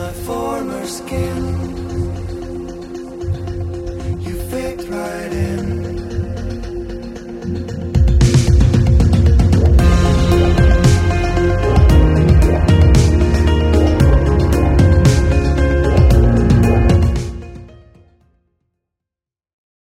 my former skin. You fit right in.